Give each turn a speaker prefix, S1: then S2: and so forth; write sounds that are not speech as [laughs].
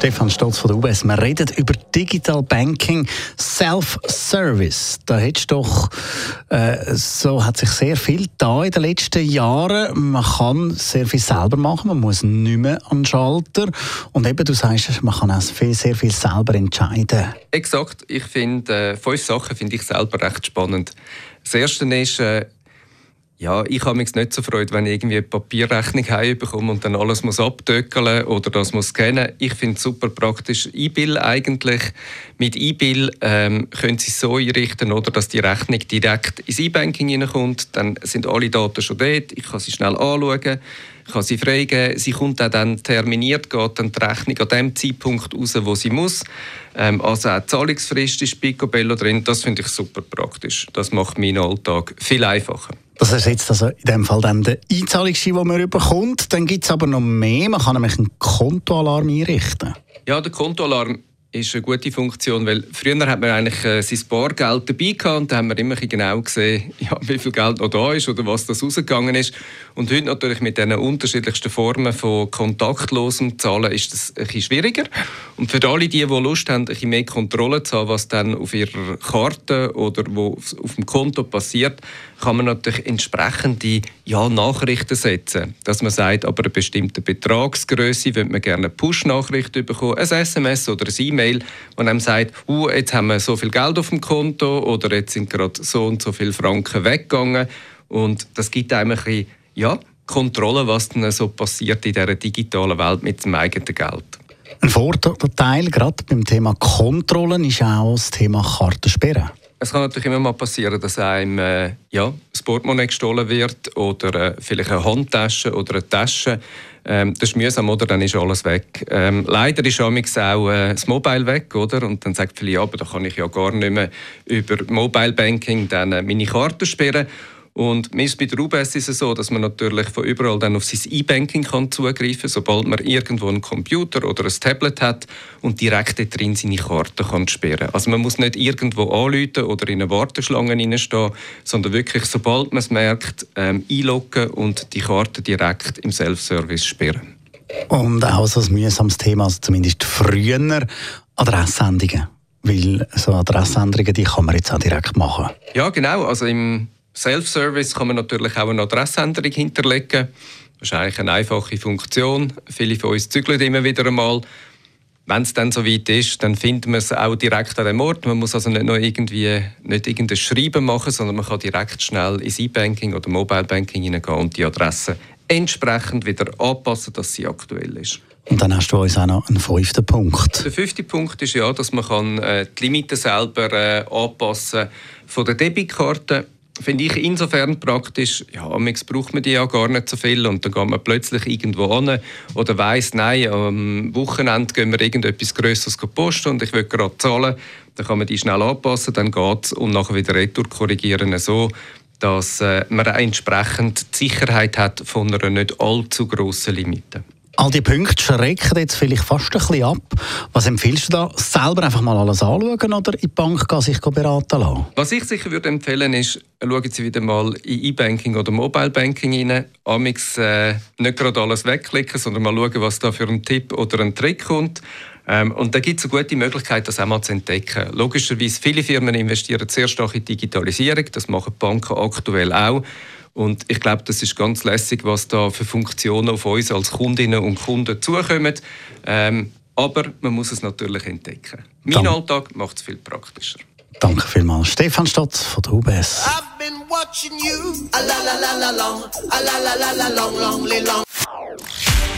S1: Stefan Stolz von der UBS. Wir reden über Digital Banking, Self-Service. Da hättest doch, äh, so hat sich sehr viel da in den letzten Jahren. Man kann sehr viel selber machen, man muss nicht mehr an den Schalter. Und eben, du sagst, man kann auch viel, sehr viel selber entscheiden.
S2: Exakt. Ich finde, äh, fünf Sachen finde ich selber recht spannend. Das erste ist, äh, ja, ich habe mich nicht so freut, wenn ich irgendwie eine Papierrechnung heimbekomme und dann alles muss abdöckeln oder das muss scannen. Ich finde es super praktisch. E-Bill eigentlich. Mit E-Bill ähm, können Sie es so einrichten, oder, dass die Rechnung direkt ins E-Banking hineinkommt. Dann sind alle Daten schon dort. Ich kann sie schnell anschauen. Ich kann sie freigeben. Sie kommt auch dann terminiert, geht dann die Rechnung an dem Zeitpunkt raus, wo sie muss. Ähm, also auch die Zahlungsfrist ist Picobello drin. Das finde ich super praktisch. Das macht meinen Alltag viel einfacher.
S1: Das ersetzt also in dem Fall dann den Einzahlungsschein, den man bekommt. Dann gibt es aber noch mehr. Man kann nämlich einen Kontoalarm einrichten.
S2: Ja, der Kontoalarm ist eine gute Funktion, weil früher hat man eigentlich äh, sein Bargeld dabei gehabt und da haben wir immer genau gesehen, [laughs] ja, wie viel Geld noch da ist oder was das rausgegangen ist. Und heute natürlich mit den unterschiedlichsten Formen von kontaktlosem Zahlen ist das ein bisschen schwieriger. Und für alle die, die Lust haben, ein bisschen mehr Kontrolle zu haben, was dann auf ihrer Karte oder wo auf dem Konto passiert, kann man natürlich entsprechende ja, Nachrichten setzen. Dass man sagt, aber eine bestimmte Betragsgröße würde man gerne eine Push-Nachricht bekommen, ein SMS oder ein E-Mail, wo einem sagt, uh, jetzt haben wir so viel Geld auf dem Konto oder jetzt sind gerade so und so viele Franken weggegangen. Und das gibt einem ein bisschen, ja, Kontrolle, was dann so passiert in dieser digitalen Welt mit dem eigenen Geld.
S1: Ein Vorteil gerade beim Thema Kontrollen ist auch das Thema Kartensperren.
S2: Es kann natürlich immer mal passieren, dass einem äh, ja, das Portemonnaie gestohlen wird oder äh, vielleicht eine Handtasche oder eine Tasche. Ähm, das ist mühsam, oder? Dann ist alles weg. Ähm, leider ist auch äh, das Mobile weg, oder? Und dann sagt viele, ja, aber da kann ich ja gar nicht mehr über Mobile Banking dann äh, meine Karte sperren. Und bei der UBS ist es so, dass man natürlich von überall dann auf sein E-Banking zugreifen kann, sobald man irgendwo einen Computer oder ein Tablet hat und direkt dort drin seine Karte kann sperren Also man muss nicht irgendwo anrufen oder in eine Warteschlange reinstehen, sondern wirklich, sobald man es merkt, ähm, einloggen und die Karte direkt im Self-Service sperren.
S1: Und auch so ein mühsames Thema, also zumindest früher, Adressänderungen. Weil so Adressänderungen, die kann man jetzt auch direkt machen.
S2: Ja, genau. Also im Self-Service kann man natürlich auch eine Adressänderung hinterlegen. Das ist eigentlich eine einfache Funktion. Viele von uns zügeln immer wieder einmal. Wenn es dann soweit ist, dann findet man es auch direkt an dem Ort. Man muss also nicht noch irgendwie nicht irgendein Schreiben machen, sondern man kann direkt schnell ins E-Banking oder Mobile Banking hineingehen und die Adresse entsprechend wieder anpassen, dass sie aktuell ist.
S1: Und dann hast du uns auch noch einen fünften Punkt.
S2: Der fünfte Punkt ist ja, dass man kann, äh, die Limiten selber äh, anpassen von der Debitkarte finde ich insofern praktisch, ja, amigs braucht man die ja gar nicht so viel und dann geht man plötzlich irgendwo an oder weiss, nein, am Wochenende gehen wir irgendetwas Größeres posten und ich will gerade zahlen, dann kann man die schnell anpassen, dann geht es und nachher wieder retour korrigieren so, dass äh, man entsprechend die Sicherheit hat von einer nicht allzu grossen Limite.
S1: All die Punkte schrecken jetzt vielleicht fast ein bisschen ab. Was empfiehlst du da? Selber einfach mal alles anschauen oder in die Bank gehen, sich beraten lassen?
S2: Was ich sicher würde empfehlen ist, schauen Sie wieder mal in E-Banking oder Mobile Banking rein. Amix äh, nicht gerade alles wegklicken, sondern mal schauen, was da für ein Tipp oder ein Trick kommt. Ähm, und da gibt es eine gute Möglichkeit, das auch mal zu entdecken. Logischerweise, viele Firmen investieren sehr stark in Digitalisierung. Das machen Banken aktuell auch. Und ich glaube, das ist ganz lässig, was da für Funktionen auf uns als Kundinnen und Kunden zukommen. Ähm, aber man muss es natürlich entdecken. Mein Dank. Alltag macht es viel praktischer.
S1: Danke vielmals. Stefan Stotz von der UBS.